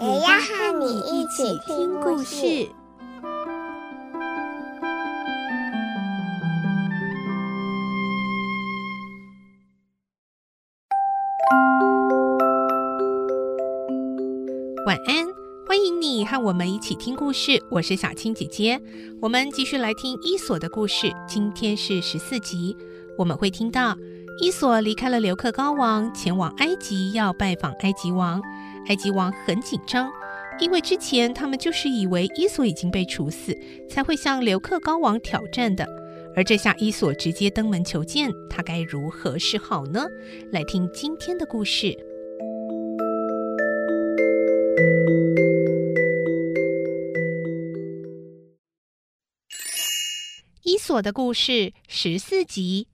也要和你一起听故事。晚安，欢迎你和我们一起听故事。我是小青姐姐，我们继续来听伊索的故事。今天是十四集，我们会听到伊索离开了刘克高王，前往埃及要拜访埃及王。埃及王很紧张，因为之前他们就是以为伊索已经被处死，才会向刘克高王挑战的。而这下伊索直接登门求见，他该如何是好呢？来听今天的故事。伊索的故事十四集：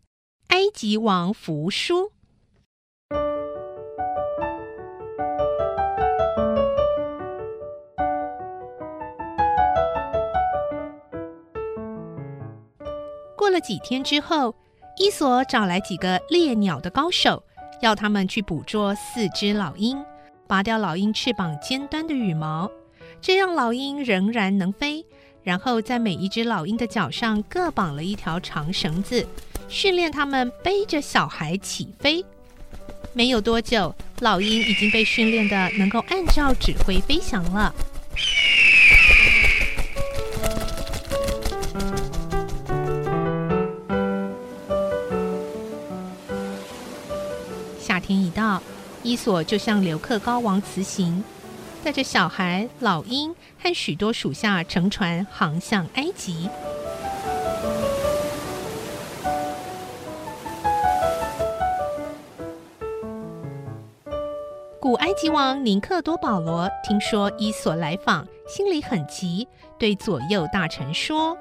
埃及王服输。过了几天之后，伊索找来几个猎鸟的高手，要他们去捕捉四只老鹰。拔掉老鹰翅膀尖端的羽毛，这让老鹰仍然能飞。然后在每一只老鹰的脚上各绑了一条长绳子，训练它们背着小孩起飞。没有多久，老鹰已经被训练得能够按照指挥飞翔了。天一到。伊索就向刘克高王辞行，带着小孩、老鹰和许多属下乘船航向埃及。古埃及王宁克多保罗听说伊索来访，心里很急，对左右大臣说：“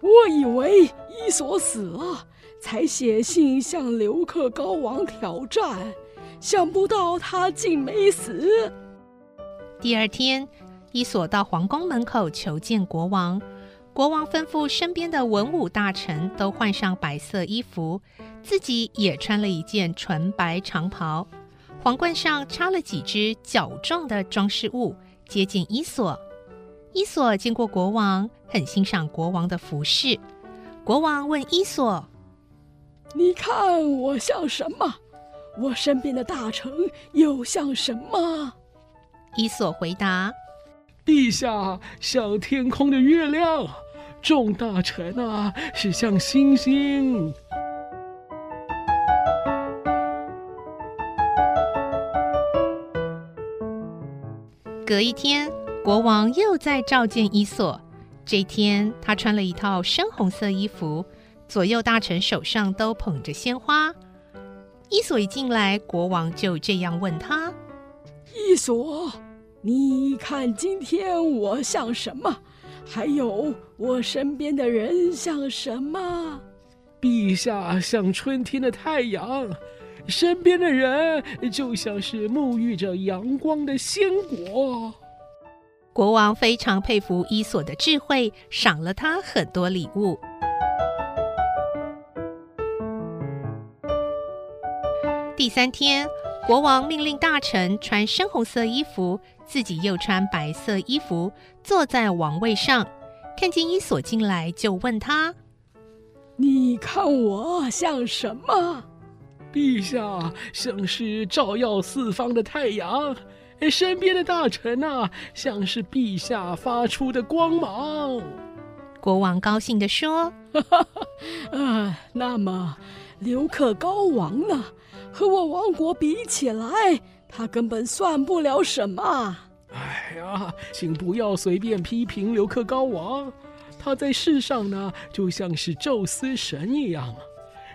我以为伊索死了，才写信向刘克高王挑战。”想不到他竟没死。第二天，伊索到皇宫门口求见国王。国王吩咐身边的文武大臣都换上白色衣服，自己也穿了一件纯白长袍，皇冠上插了几只角状的装饰物，接近伊索。伊索见过国王，很欣赏国王的服饰。国王问伊索：“你看我像什么？”我身边的大臣又像什么？伊索回答：“陛下像天空的月亮，众大臣啊是像星星。”隔一天，国王又再召见伊索。这天，他穿了一套深红色衣服，左右大臣手上都捧着鲜花。伊索一进来，国王就这样问他：“伊索，你看今天我像什么？还有我身边的人像什么？”陛下像春天的太阳，身边的人就像是沐浴着阳光的鲜果。国王非常佩服伊索的智慧，赏了他很多礼物。第三天，国王命令大臣穿深红色衣服，自己又穿白色衣服，坐在王位上。看见伊索进来，就问他：“你看我像什么？”陛下像是照耀四方的太阳，身边的大臣啊，像是陛下发出的光芒。国王高兴地说：“哈哈，啊，那么刘克高王呢？”和我王国比起来，他根本算不了什么。哎呀，请不要随便批评刘克高王，他在世上呢，就像是宙斯神一样。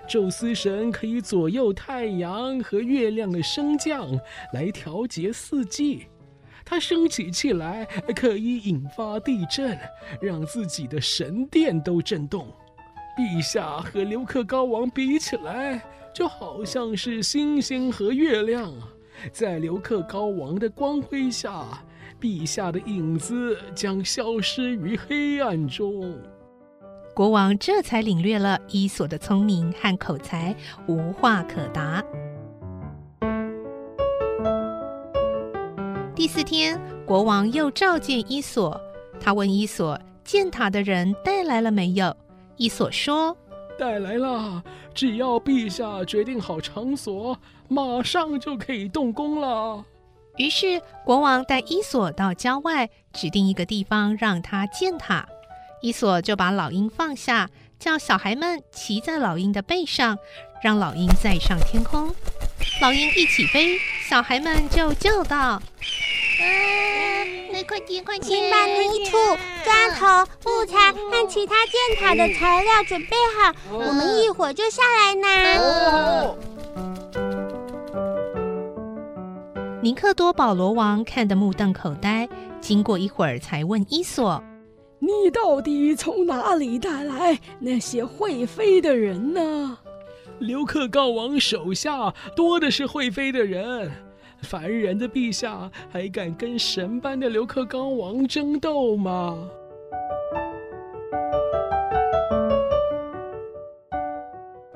宙斯神可以左右太阳和月亮的升降，来调节四季。他生起气来可以引发地震，让自己的神殿都震动。陛下和刘克高王比起来，就好像是星星和月亮，在刘克高王的光辉下，陛下的影子将消失于黑暗中。国王这才领略了伊索的聪明和口才，无话可答。第四天，国王又召见伊索，他问伊索：“建塔的人带来了没有？”伊索说：“带来了，只要陛下决定好场所，马上就可以动工了。”于是，国王带伊索到郊外，指定一个地方让他建塔。伊索就把老鹰放下，叫小孩们骑在老鹰的背上，让老鹰再上天空。老鹰一起飞，小孩们就叫道：“啊，快点，快点，请把泥土、砖头、木材和其他建塔的材料准备好，我们一会儿就下来拿。”尼克多保罗王看得目瞪口呆，经过一会儿才问伊索。你到底从哪里带来那些会飞的人呢？刘克告王手下多的是会飞的人，凡人的陛下还敢跟神般的刘克刚王争斗吗？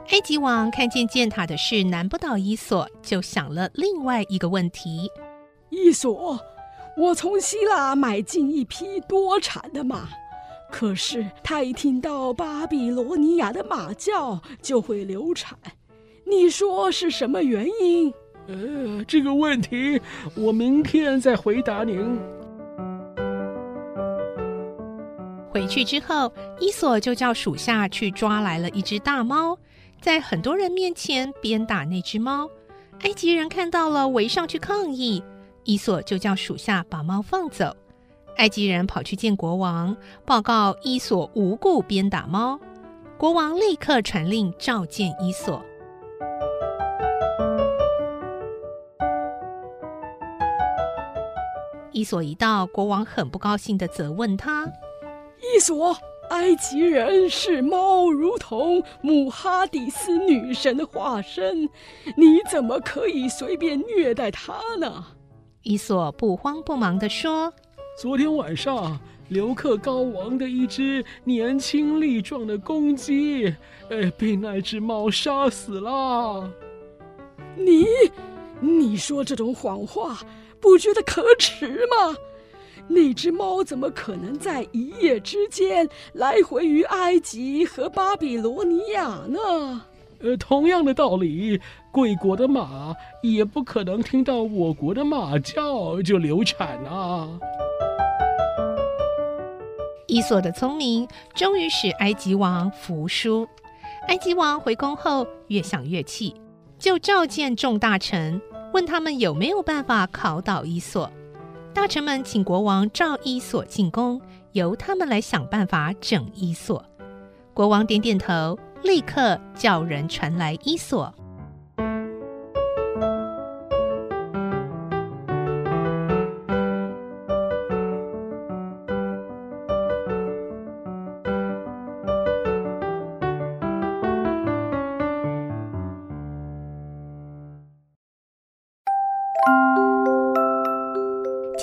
埃及王看见建塔的事难不倒伊索，就想了另外一个问题：伊索。我从希腊买进一匹多产的马，可是他一听到巴比罗尼亚的马叫就会流产，你说是什么原因？呃，这个问题我明天再回答您。回去之后，伊索就叫属下去抓来了一只大猫，在很多人面前鞭打那只猫，埃及人看到了围上去抗议。伊索就叫属下把猫放走。埃及人跑去见国王，报告伊索无故鞭打猫。国王立刻传令召见伊索。伊索一到，国王很不高兴地责问他：“伊索，埃及人视猫如同姆哈迪斯女神的化身，你怎么可以随便虐待它呢？”伊索不慌不忙地说：“昨天晚上，刘克高王的一只年轻力壮的公鸡，呃，被那只猫杀死了。你，你说这种谎话，不觉得可耻吗？那只猫怎么可能在一夜之间来回于埃及和巴比罗尼亚呢？”呃，同样的道理，贵国的马也不可能听到我国的马叫就流产啊。伊索的聪明终于使埃及王服输。埃及王回宫后越想越气，就召见众大臣，问他们有没有办法考倒伊索。大臣们请国王召伊索进宫，由他们来想办法整伊索。国王点点头。立刻叫人传来伊索。